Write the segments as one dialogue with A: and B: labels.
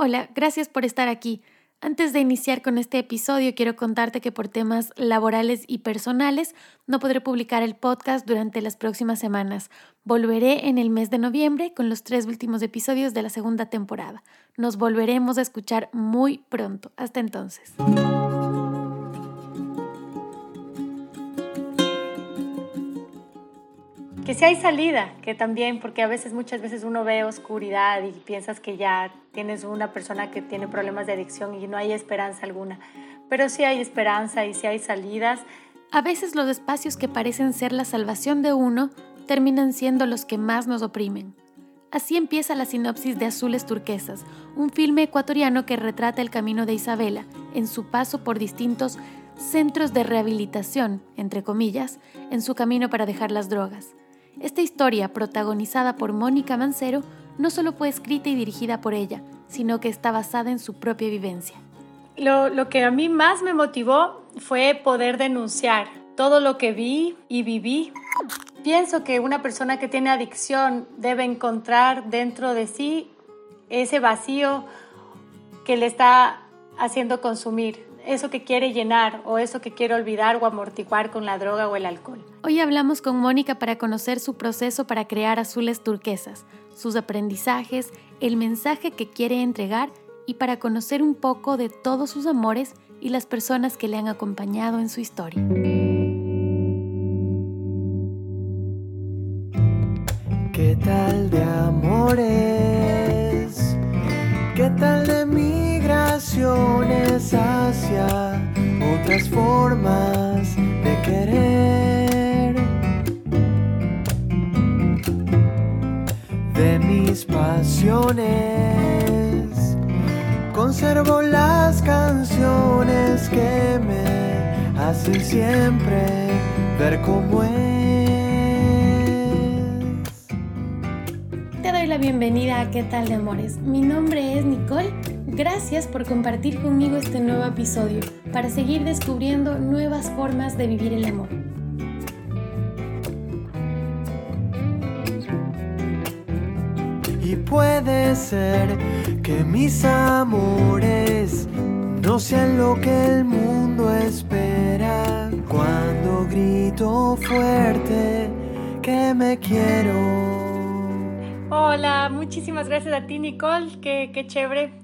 A: Hola, gracias por estar aquí. Antes de iniciar con este episodio, quiero contarte que por temas laborales y personales no podré publicar el podcast durante las próximas semanas. Volveré en el mes de noviembre con los tres últimos episodios de la segunda temporada. Nos volveremos a escuchar muy pronto. Hasta entonces.
B: Que si hay salida, que también, porque a veces, muchas veces uno ve oscuridad y piensas que ya tienes una persona que tiene problemas de adicción y no hay esperanza alguna, pero sí hay esperanza y sí hay salidas.
A: A veces los espacios que parecen ser la salvación de uno terminan siendo los que más nos oprimen. Así empieza la sinopsis de Azules Turquesas, un filme ecuatoriano que retrata el camino de Isabela en su paso por distintos centros de rehabilitación, entre comillas, en su camino para dejar las drogas. Esta historia, protagonizada por Mónica Mancero, no solo fue escrita y dirigida por ella, sino que está basada en su propia vivencia.
B: Lo, que a mí más me motivó fue poder denunciar todo lo que vi y viví. Pienso que una persona que tiene adicción debe encontrar dentro de sí ese vacío que le está haciendo consumir eso que quiere llenar o eso que quiere olvidar o amortiguar con la droga o el alcohol.
A: Hoy hablamos con Mónica para conocer su proceso para crear azules turquesas, sus aprendizajes, el mensaje que quiere entregar y para conocer un poco de todos sus amores y las personas que le han acompañado en su historia.
C: ¿Qué tal de amores? ¿Qué tal de migraciones hacia otras formas de querer? De mis pasiones conservo las canciones que me hacen siempre ver cómo es.
A: la bienvenida a ¿Qué tal de amores? Mi nombre es Nicole. Gracias por compartir conmigo este nuevo episodio para seguir descubriendo nuevas formas de vivir el amor.
C: Y puede ser que mis amores no sean lo que el mundo espera cuando grito fuerte que me quiero.
B: Hola, muchísimas gracias a ti Nicole, qué, qué chévere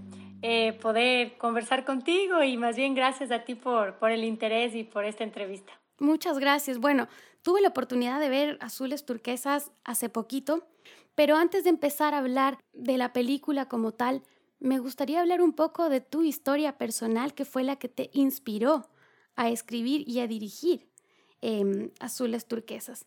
B: eh, poder conversar contigo y más bien gracias a ti por, por el interés y por esta entrevista.
A: Muchas gracias. Bueno, tuve la oportunidad de ver Azules Turquesas hace poquito, pero antes de empezar a hablar de la película como tal, me gustaría hablar un poco de tu historia personal que fue la que te inspiró a escribir y a dirigir em, Azules Turquesas.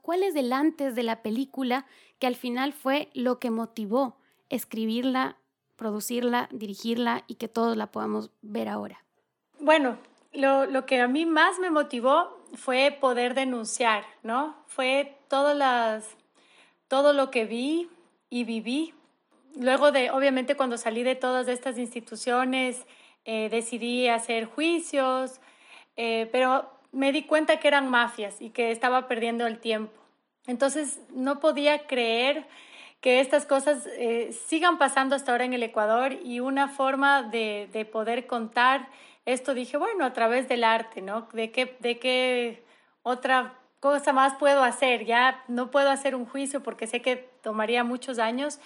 A: ¿Cuál es el antes de la película que al final fue lo que motivó escribirla, producirla, dirigirla y que todos la podamos ver ahora?
B: Bueno, lo, que a mí más me motivó fue poder denunciar, ¿no? Fue todas las, todo lo que vi y viví. Luego de, obviamente, cuando salí de todas estas instituciones, eh, decidí hacer juicios, eh, pero me di cuenta que eran mafias y que estaba perdiendo el tiempo. Entonces no podía creer que estas cosas eh, sigan pasando hasta ahora en el Ecuador y una forma de, de, poder contar esto, dije, bueno, a través del arte, ¿no? ¿De qué, ¿De qué otra cosa más puedo hacer? Ya no puedo hacer un juicio porque sé que tomaría muchos años.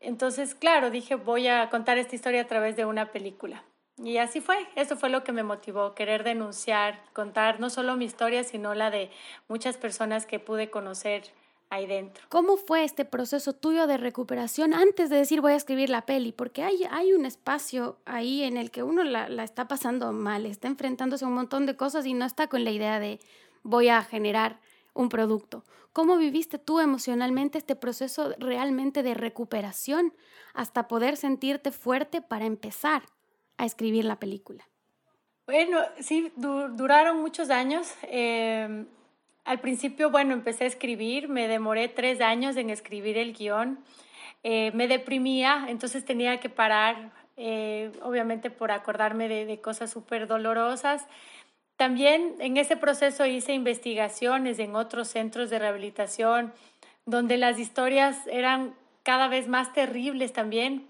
B: Entonces, claro, dije, voy a contar esta historia a través de una película. Y así fue, eso fue lo que me motivó, querer denunciar, contar no solo mi historia, sino la de muchas personas que pude conocer ahí dentro.
A: ¿Cómo fue este proceso tuyo de recuperación antes de decir voy a escribir la peli? Porque hay, hay un espacio ahí en el que uno la, la está pasando mal, está enfrentándose a un montón de cosas y no está con la idea de voy a generar un producto. ¿Cómo viviste tú emocionalmente este proceso realmente de recuperación hasta poder sentirte fuerte para empezar a escribir la película?
B: Bueno, sí, duraron muchos años. Em, al principio, bueno, empecé a escribir, me demoré tres años en escribir el guion. Eh, me deprimía, entonces tenía que parar, eh, obviamente por acordarme de, de cosas súper dolorosas. También en ese proceso hice investigaciones en otros centros de rehabilitación donde las historias eran cada vez más terribles también.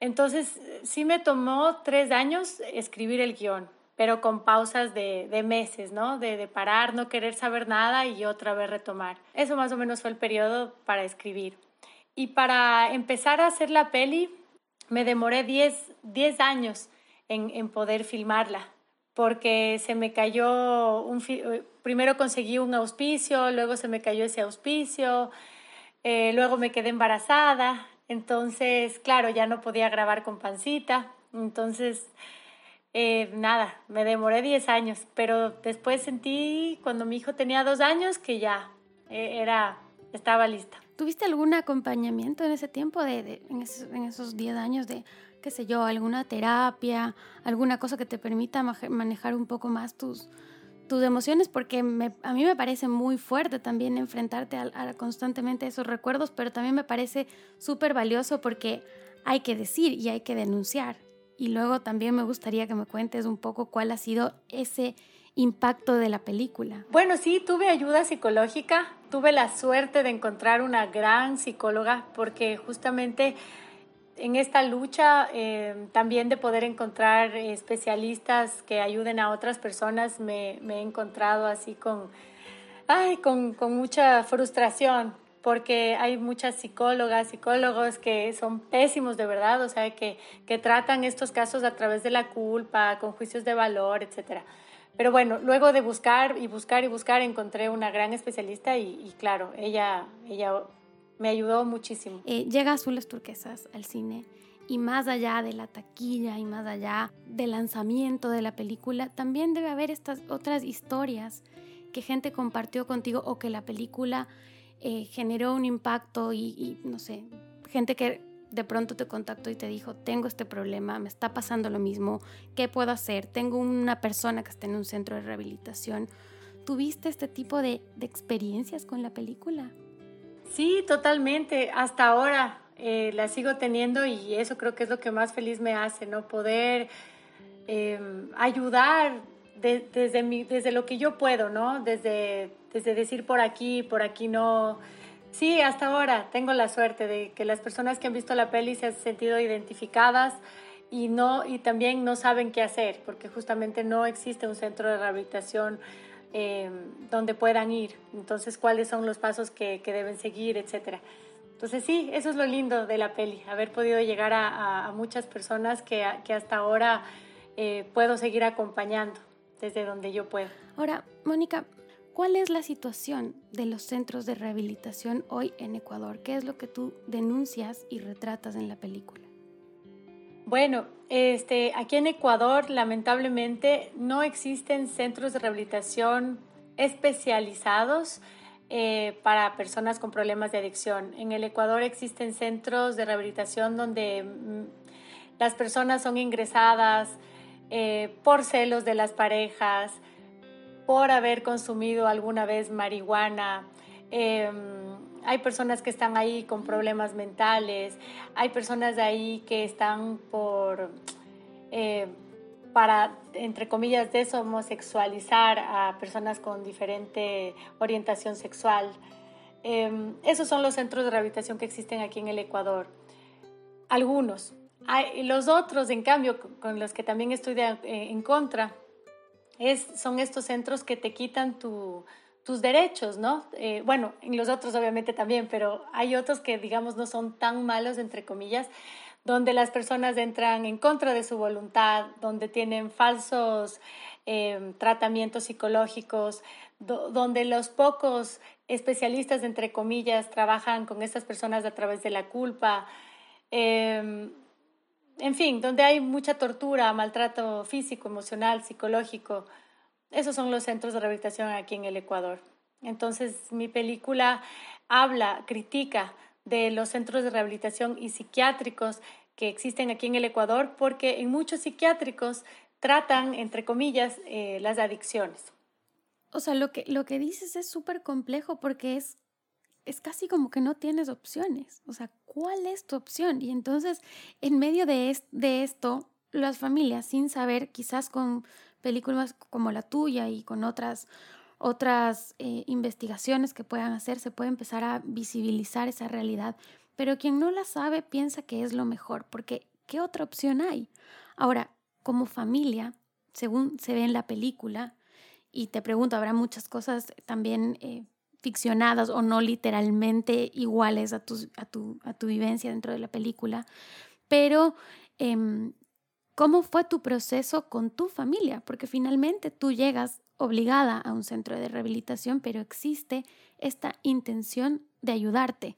B: Entonces, sí me tomó tres años escribir el guion, pero con pausas de, de meses, ¿no? De, de, parar, no querer saber nada y otra vez retomar. Eso más o menos fue el periodo para escribir. Y para empezar a hacer la peli, me demoré 10, años en, en, poder filmarla, porque se me cayó, un, primero conseguí un auspicio, luego se me cayó ese auspicio, eh, luego me quedé embarazada, entonces, claro, ya no podía grabar con pancita, entonces, eh, nada, me demoré 10 años, pero después sentí cuando mi hijo tenía dos años que ya eh, era, estaba lista.
A: ¿Tuviste algún acompañamiento en ese tiempo, de, en, esos, 10 años de, qué sé yo, alguna terapia, alguna cosa que te permita manejar un poco más tus, tus emociones? Porque a mí me parece muy fuerte también enfrentarte a, constantemente a esos recuerdos, pero también me parece súper valioso porque hay que decir y hay que denunciar. Y luego también me gustaría que me cuentes un poco cuál ha sido ese impacto de la película?
B: Bueno, sí, tuve ayuda psicológica, tuve la suerte de encontrar una gran psicóloga porque justamente en esta lucha eh, también de poder encontrar especialistas que ayuden a otras personas me, he encontrado así con, ay, con mucha frustración porque hay muchas psicólogas, psicólogos que son pésimos de verdad, o sea, que, que tratan estos casos a través de la culpa, con juicios de valor, etcétera. Pero bueno, luego de buscar y buscar y buscar, encontré una gran especialista y, claro, ella, ella me ayudó muchísimo.
A: Eh, llega Azules Turquesas al cine y más allá de la taquilla y más allá del lanzamiento de la película, también debe haber estas otras historias que gente compartió contigo o que la película eh, generó un impacto y, no sé, gente que de pronto te contactó y te dijo, tengo este problema, me está pasando lo mismo, ¿qué puedo hacer? Tengo una persona que está en un centro de rehabilitación. ¿Tuviste este tipo de, experiencias con la película?
B: Sí, totalmente. Hasta ahora eh, la sigo teniendo y eso creo que es lo que más feliz me hace, ¿no? Poder em, ayudar desde, desde lo que yo puedo, ¿no? Desde, desde decir por aquí, por aquí no Sí, hasta ahora tengo la suerte de que las personas que han visto la peli se han sentido identificadas y, no, y también no saben qué hacer, porque justamente no existe un centro de rehabilitación eh, donde puedan ir. Entonces, cuáles son los pasos que, deben seguir, etcétera. Entonces, sí, eso es lo lindo de la peli, haber podido llegar a, muchas personas que, que, hasta ahora eh, puedo seguir acompañando desde donde yo puedo.
A: Ahora, Mónica, ¿Cuál es la situación de los centros de rehabilitación hoy en Ecuador? ¿Qué es lo que tú denuncias y retratas en la película?
B: Bueno, este, aquí en Ecuador lamentablemente no existen centros de rehabilitación especializados eh, para personas con problemas de adicción. En el Ecuador existen centros de rehabilitación donde mm, las personas son ingresadas eh, por celos de las parejas, por haber consumido alguna vez marihuana. Em, hay personas que están ahí con problemas mentales, hay personas de ahí que están por, eh, para, entre comillas, deshomosexualizar a personas con diferente orientación sexual. Em, esos son los centros de rehabilitación que existen aquí en el Ecuador. Algunos. Hay, los otros, en cambio, con los que también estoy eh, en contra, son estos centros que te quitan tus derechos, ¿no? Eh, bueno, en los otros obviamente también, pero hay otros que digamos no son tan malos, entre comillas, donde las personas entran en contra de su voluntad, donde tienen falsos em, tratamientos psicológicos, donde los pocos especialistas, entre comillas, trabajan con estas personas a través de la culpa. Em, en fin, donde hay mucha tortura, maltrato físico, emocional, psicológico. Esos son los centros de rehabilitación aquí en el Ecuador. Entonces, mi película habla, critica de los centros de rehabilitación y psiquiátricos que existen aquí en el Ecuador, porque en muchos psiquiátricos tratan, entre comillas, eh, las adicciones.
A: O sea, lo que, lo que dices es súper complejo porque es es casi como que no tienes opciones. O sea, ¿cuál es tu opción? Y entonces, en medio de, de esto, las familias, sin saber, quizás con películas como la tuya y con otras, otras eh, investigaciones que puedan hacer, se puede empezar a visibilizar esa realidad. Pero quien no la sabe piensa que es lo mejor, porque ¿qué otra opción hay? Ahora, como familia, según se ve en la película, y te pregunto, habrá muchas cosas también eh, ficcionadas o no literalmente iguales a tu, a, tu, a tu vivencia dentro de la película, pero em, ¿cómo fue tu proceso con tu familia? Porque finalmente tú llegas obligada a un centro de rehabilitación, pero existe esta intención de ayudarte.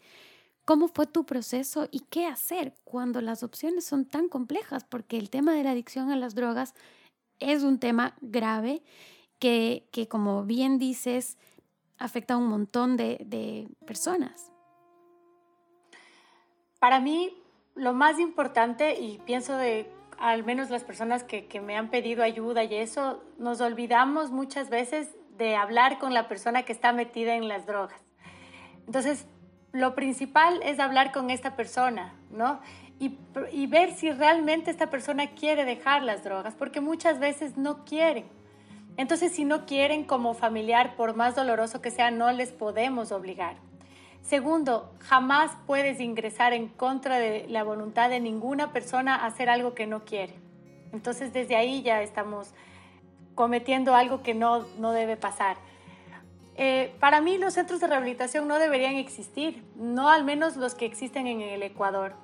A: ¿Cómo fue tu proceso y qué hacer cuando las opciones son tan complejas? Porque el tema de la adicción a las drogas es un tema grave que, que como bien dices, afecta a un montón de, de personas.
B: Para mí, lo más importante, y pienso de al menos las personas que, que, me han pedido ayuda y eso, nos olvidamos muchas veces de hablar con la persona que está metida en las drogas. Entonces, lo principal es hablar con esta persona, ¿no? Y, y ver si realmente esta persona quiere dejar las drogas, porque muchas veces no quieren. Entonces, si no quieren como familiar, por más doloroso que sea, no les podemos obligar. Segundo, jamás puedes ingresar en contra de la voluntad de ninguna persona a hacer algo que no quiere. Entonces, desde ahí ya estamos cometiendo algo que no, no debe pasar. Eh, para mí los centros de rehabilitación no deberían existir, no al menos los que existen en el Ecuador.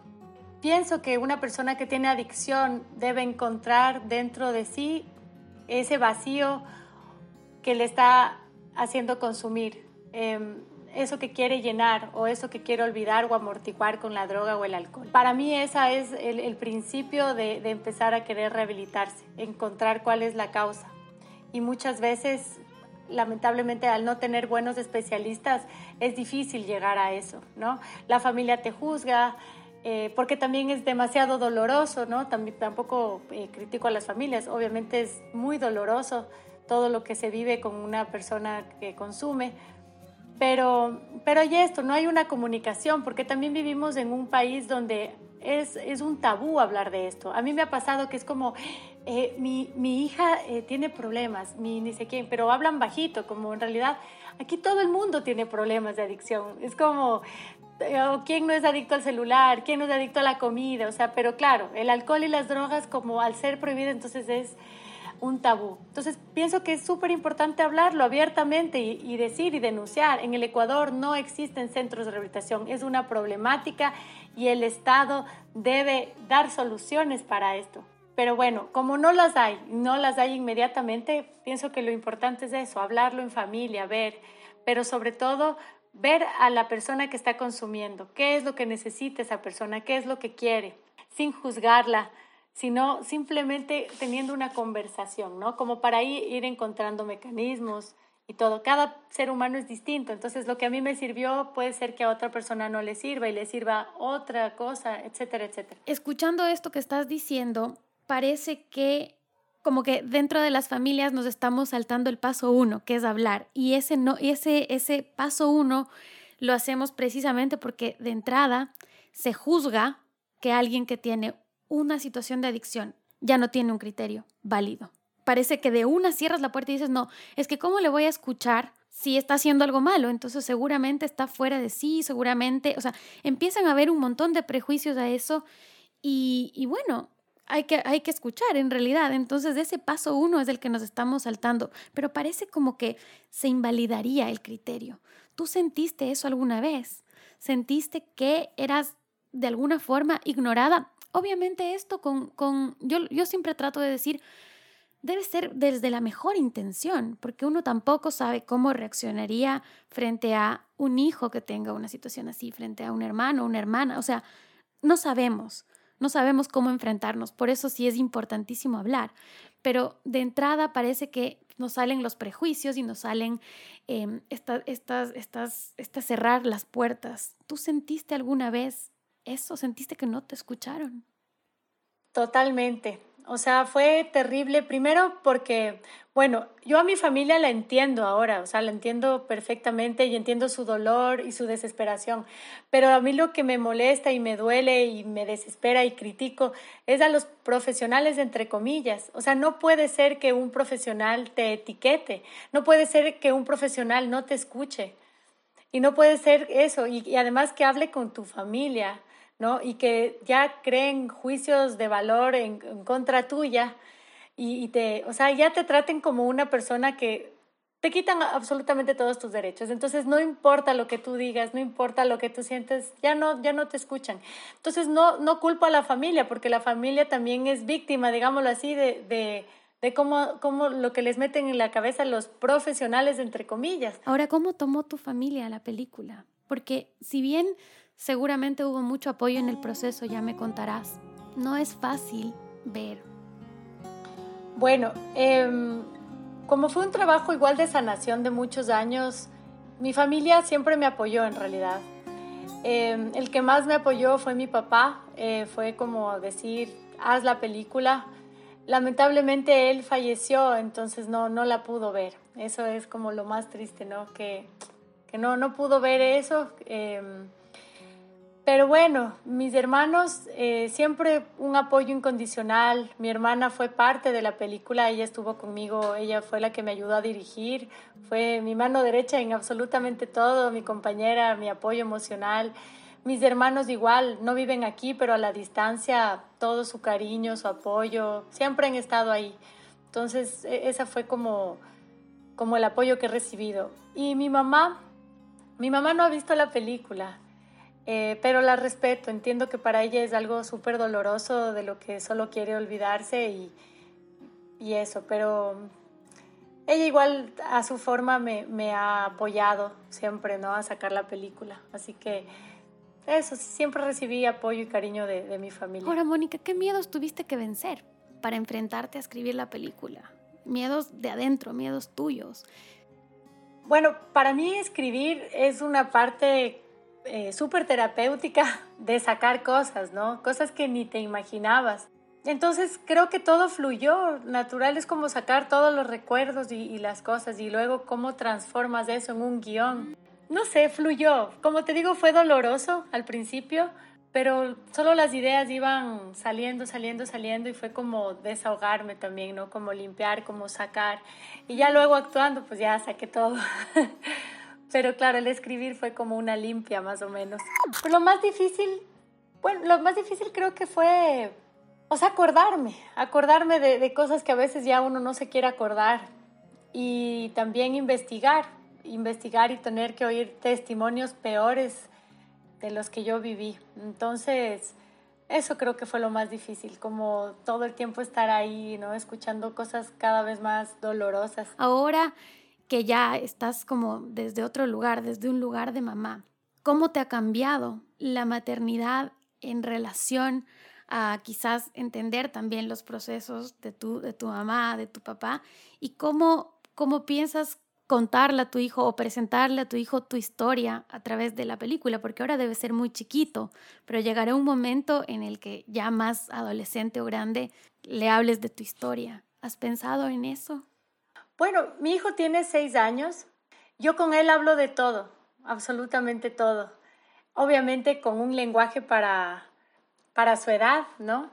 B: Pienso que una persona que tiene adicción debe encontrar dentro de sí ese vacío que le está haciendo consumir, em, eso que quiere llenar o eso que quiere olvidar o amortiguar con la droga o el alcohol. Para mí ese es el, principio de, de empezar a querer rehabilitarse, encontrar cuál es la causa. Y muchas veces lamentablemente al no tener buenos especialistas es difícil llegar a eso, ¿no? La familia te juzga, eh, porque también es demasiado doloroso, ¿no? También, tampoco eh, critico a las familias, obviamente es muy doloroso todo lo que se vive con una persona que consume, pero, pero hay esto, no hay una comunicación, porque también vivimos en un país donde es, es un tabú hablar de esto. A mí me ha pasado que es como, eh, mi, mi, hija tiene problemas, mi ni sé quién, pero hablan bajito, como en realidad aquí todo el mundo tiene problemas de adicción. Es como, quién no es adicto al celular, quién no es adicto a la comida, o sea, pero claro, el alcohol y las drogas como al ser prohibido entonces es un tabú. Entonces pienso que es súper importante hablarlo abiertamente y, y, decir y denunciar. En el Ecuador no existen centros de rehabilitación, es una problemática y el Estado debe dar soluciones para esto. Pero bueno, como no las hay, no las hay inmediatamente, pienso que lo importante es eso, hablarlo en familia, ver, pero sobre todo ver a la persona que está consumiendo, qué es lo que necesita esa persona, qué es lo que quiere, sin juzgarla, sino simplemente teniendo una conversación, ¿no? Como para ir encontrando mecanismos y todo. Cada ser humano es distinto, entonces lo que a mí me sirvió puede ser que a otra persona no le sirva y le sirva otra cosa, etcétera, etcétera.
A: Escuchando esto que estás diciendo, parece que como que dentro de las familias nos estamos saltando el paso uno, que es hablar. Y ese, no, ese, ese paso uno lo hacemos precisamente porque de entrada se juzga que alguien que tiene una situación de adicción ya no tiene un criterio válido. Parece que de una cierras la puerta y dices, no, es que ¿cómo le voy a escuchar si está haciendo algo malo? Entonces seguramente está fuera de sí, seguramente, o sea, empiezan a haber un montón de prejuicios a eso y, y bueno, hay que, hay que escuchar en realidad. Entonces, ese paso uno es el que nos estamos saltando, pero parece como que se invalidaría el criterio. ¿Tú sentiste eso alguna vez? ¿Sentiste que eras de alguna forma ignorada? Obviamente esto con, con yo, yo siempre trato de decir, debe ser desde la mejor intención, porque uno tampoco sabe cómo reaccionaría frente a un hijo que tenga una situación así, frente a un hermano, una hermana, o sea, no sabemos no sabemos cómo enfrentarnos, por eso sí es importantísimo hablar. Pero de entrada parece que nos salen los prejuicios y nos salen eh, estas, estas, estas, cerrar las puertas. ¿Tú sentiste alguna vez eso? ¿Sentiste que no te escucharon?
B: Totalmente. O sea, fue terrible, primero porque, bueno, yo a mi familia la entiendo ahora, o sea, la entiendo perfectamente y entiendo su dolor y su desesperación, pero a mí lo que me molesta y me duele y me desespera y critico es a los profesionales, entre comillas. O sea, no puede ser que un profesional te etiquete, no puede ser que un profesional no te escuche. Y no puede ser eso. Y, y además que hable con tu familia ¿no? Y que ya creen juicios de valor en, contra tuya y, te, o sea, ya te traten como una persona que te quitan absolutamente todos tus derechos. Entonces, no importa lo que tú digas, no importa lo que tú sientes, ya no, ya no te escuchan. Entonces, no, no culpo a la familia, porque la familia también es víctima, digámoslo así, de, de, de cómo, cómo lo que les meten en la cabeza los profesionales, entre comillas.
A: Ahora, ¿cómo tomó tu familia la película? Porque si bien seguramente hubo mucho apoyo en el proceso, ya me contarás, no es fácil ver.
B: Bueno, eh, como fue un trabajo igual de sanación de muchos años, mi familia siempre me apoyó en realidad. Em, el que más me apoyó fue mi papá, eh, fue como decir, haz la película. Lamentablemente él falleció, entonces no, no la pudo ver. Eso es como lo más triste, ¿no? Que, que no, no pudo ver eso. Em, pero bueno, mis hermanos, eh, siempre un apoyo incondicional. Mi hermana fue parte de la película, ella estuvo conmigo, ella fue la que me ayudó a dirigir, fue mi mano derecha en absolutamente todo, mi compañera, mi apoyo emocional. Mis hermanos igual, no viven aquí, pero a la distancia, todo su cariño, su apoyo, siempre han estado ahí. Entonces, e, esa fue como, como el apoyo que he recibido. Y mi mamá, mi mamá no ha visto la película, eh, pero la respeto, entiendo que para ella es algo súper doloroso de lo que solo quiere olvidarse y, y, eso, pero ella igual a su forma me, me, ha apoyado siempre, ¿no? A sacar la película, así que eso, siempre recibí apoyo y cariño de, de mi familia.
A: Ahora, Mónica, ¿qué miedos tuviste que vencer para enfrentarte a escribir la película? Miedos de adentro, miedos tuyos.
B: Bueno, para mí escribir es una parte eh, súper terapéutica de sacar cosas, ¿no? Cosas que ni te imaginabas. Entonces creo que todo fluyó, natural es como sacar todos los recuerdos y, y, las cosas y luego cómo transformas eso en un guion. No sé, fluyó. Como te digo, fue doloroso al principio, pero solo las ideas iban saliendo, saliendo, saliendo y fue como desahogarme también, ¿no? Como limpiar, como sacar. Y ya luego actuando, pues ya saqué todo. Pero claro, el escribir fue como una limpia más o menos. Pero lo más difícil, bueno, lo más difícil creo que fue, o sea, acordarme, acordarme de, de cosas que a veces ya uno no se quiere acordar. Y también investigar, investigar y tener que oír testimonios peores de los que yo viví. Entonces, eso creo que fue lo más difícil, como todo el tiempo estar ahí, ¿no? Escuchando cosas cada vez más dolorosas.
A: Ahora que ya estás como desde otro lugar, desde un lugar de mamá. ¿Cómo te ha cambiado la maternidad en relación a quizás entender también los procesos de tu, de tu mamá, de tu papá? ¿Y cómo, cómo piensas contarle a tu hijo o presentarle a tu hijo tu historia a través de la película? Porque ahora debe ser muy chiquito, pero llegará un momento en el que ya más adolescente o grande le hables de tu historia. ¿Has pensado en eso?
B: Bueno, mi hijo tiene seis años. Yo con él hablo de todo, absolutamente todo. Obviamente con un lenguaje para, para su edad, ¿no?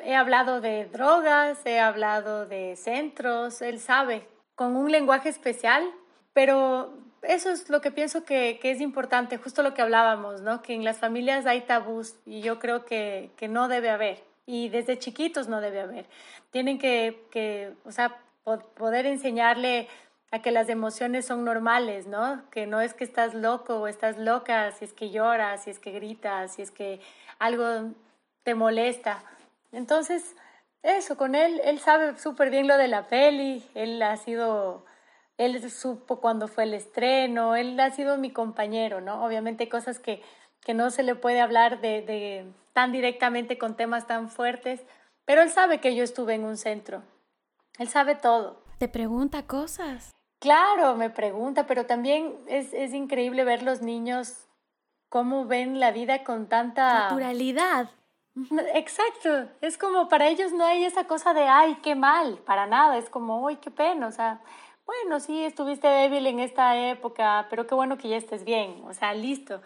B: He hablado de drogas, he hablado de centros, él sabe, con un lenguaje especial, pero eso es lo que pienso que, que, es importante, justo lo que hablábamos, ¿no? Que en las familias hay tabús y yo creo que, que no debe haber y desde chiquitos no debe haber. Tienen que, que o sea, poder enseñarle a que las emociones son normales, ¿no? Que no es que estás loco o estás loca si es que lloras, si es que gritas, si es que algo te molesta. Entonces, eso, con él, él sabe súper bien lo de la peli, él ha sido, él supo cuando fue el estreno, él ha sido mi compañero, ¿no? Obviamente hay cosas que, que no se le puede hablar de, de tan directamente con temas tan fuertes, pero él sabe que yo estuve en un centro, él sabe todo.
A: ¿Te pregunta cosas?
B: Claro, me pregunta, pero también es, es increíble ver los niños cómo ven la vida con tanta...
A: Naturalidad.
B: Exacto, es como para ellos no hay esa cosa de, ay, qué mal, para nada, es como, ay, qué pena, o sea, bueno, sí, estuviste débil en esta época, pero qué bueno que ya estés bien, o sea, listo.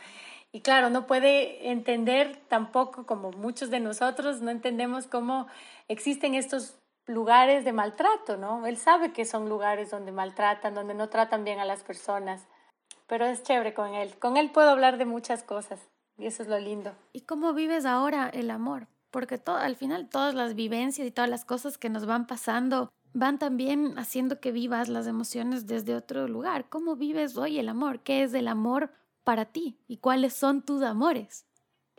B: Y claro, no puede entender tampoco, como muchos de nosotros, no entendemos cómo existen estos lugares de maltrato, ¿no? Él sabe que son lugares donde maltratan, donde no tratan bien a las personas, pero es chévere con él. Con él puedo hablar de muchas cosas. Y eso es lo lindo.
A: ¿Y cómo vives ahora el amor? Porque al final todas las vivencias y todas las cosas que nos van pasando van también haciendo que vivas las emociones desde otro lugar. ¿Cómo vives hoy el amor? ¿Qué es el amor para ti? ¿Y cuáles son tus amores?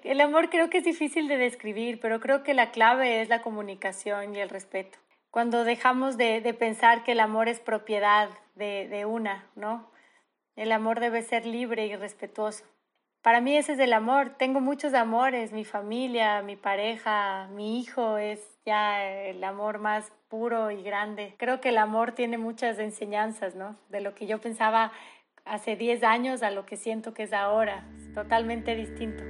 B: El amor creo que es difícil de describir, pero creo que la clave es la comunicación y el respeto. Cuando dejamos de, pensar que el amor es propiedad de, de una, ¿no? El amor debe ser libre y respetuoso. Para mí ese es el amor. Tengo muchos amores, mi familia, mi pareja, mi hijo es ya el amor más puro y grande. Creo que el amor tiene muchas enseñanzas, ¿no? De lo que yo pensaba hace 10 años a lo que siento que es ahora. Es totalmente distinto.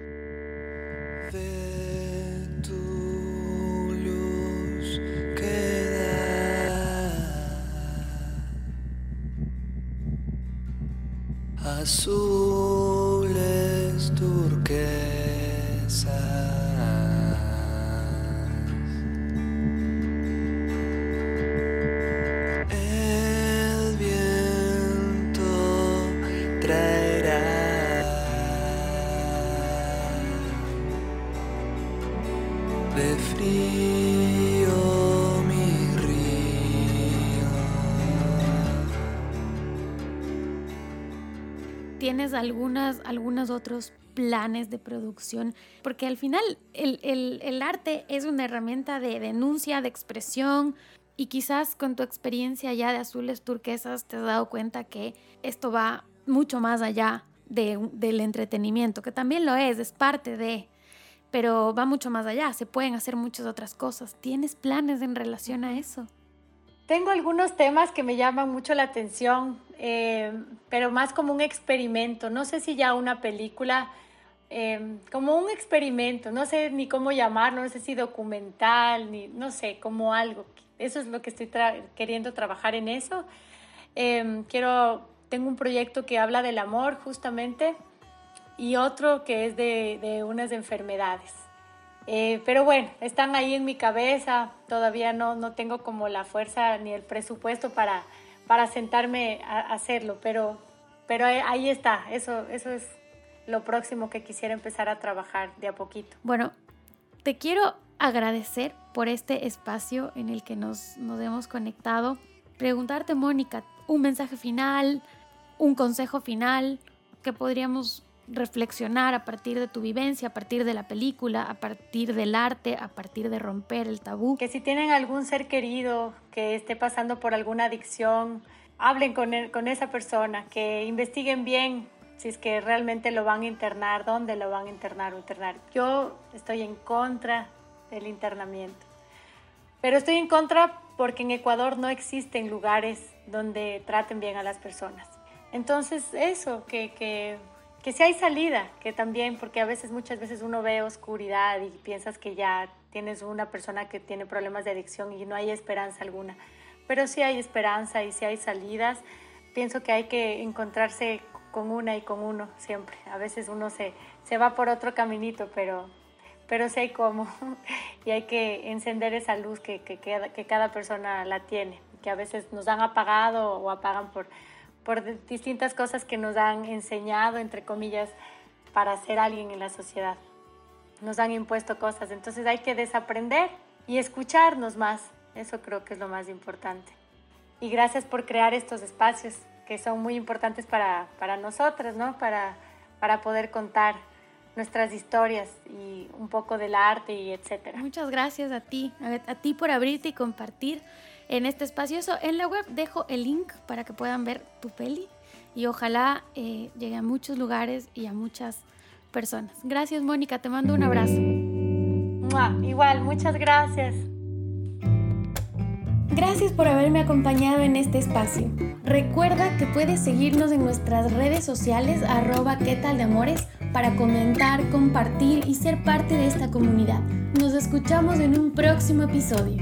C: Azules
A: tienes algunas, algunos otros planes de producción, porque al final el, el, el arte es una herramienta de denuncia, de expresión, y quizás con tu experiencia ya de azules turquesas te has dado cuenta que esto va mucho más allá de, del entretenimiento, que también lo es, es parte de, pero va mucho más allá, se pueden hacer muchas otras cosas. ¿Tienes planes en relación a eso?
B: Tengo algunos temas que me llaman mucho la atención, eh, pero más como un experimento. No sé si ya una película, eh, como un experimento, no sé ni cómo llamarlo, no sé si documental, ni no sé, como algo. Eso es lo que estoy queriendo trabajar en eso. Eh, quiero, tengo un proyecto que habla del amor justamente y otro que es de, de unas enfermedades. Eh, pero bueno, están ahí en mi cabeza, todavía no, no tengo como la fuerza ni el presupuesto para, para sentarme a hacerlo, pero, pero ahí está, eso, eso es lo próximo que quisiera empezar a trabajar de a poquito.
A: Bueno, te quiero agradecer por este espacio en el que nos, nos hemos conectado. Preguntarte, Mónica, un mensaje final, un consejo final que podríamos reflexionar a partir de tu vivencia, a partir de la película, a partir del arte, a partir de romper el tabú.
B: Que si tienen algún ser querido que esté pasando por alguna adicción, hablen con, con esa persona, que investiguen bien si es que realmente lo van a internar, dónde lo van a internar o internar. Yo estoy en contra del internamiento, pero estoy en contra porque en Ecuador no existen lugares donde traten bien a las personas. Entonces, eso, que, que que si hay salida, que también, porque a veces, muchas veces uno ve oscuridad y piensas que ya tienes una persona que tiene problemas de adicción y no hay esperanza alguna. Pero sí hay esperanza y sí hay salidas. Pienso que hay que encontrarse con una y con uno siempre. A veces uno se, se va por otro caminito, pero, pero sí hay cómo. y hay que encender esa luz que, que, que cada persona la tiene, que a veces nos han apagado o apagan por por distintas cosas que nos han enseñado, entre comillas, para ser alguien en la sociedad. Nos han impuesto cosas, entonces hay que desaprender y escucharnos más. Eso creo que es lo más importante. Y gracias por crear estos espacios que son muy importantes para, para nosotras, ¿no? Para, para poder contar nuestras historias y un poco del arte y etcétera.
A: Muchas gracias a ti, a, a ti por abrirte y compartir en este espacio. Eso, en la web dejo el link para que puedan ver tu peli y ojalá eh, llegue a muchos lugares y a muchas personas. Gracias, Mónica. Te mando un abrazo.
B: Igual, muchas gracias.
A: Gracias por haberme acompañado en este espacio. Recuerda que puedes seguirnos en nuestras redes sociales arroba qué tal de amores para comentar, compartir y ser parte de esta comunidad. Nos escuchamos en un próximo episodio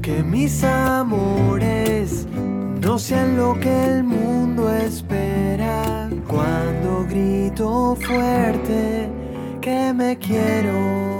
C: que mis amores no sean lo que el mundo espera. Cuando grito fuerte que me quiero.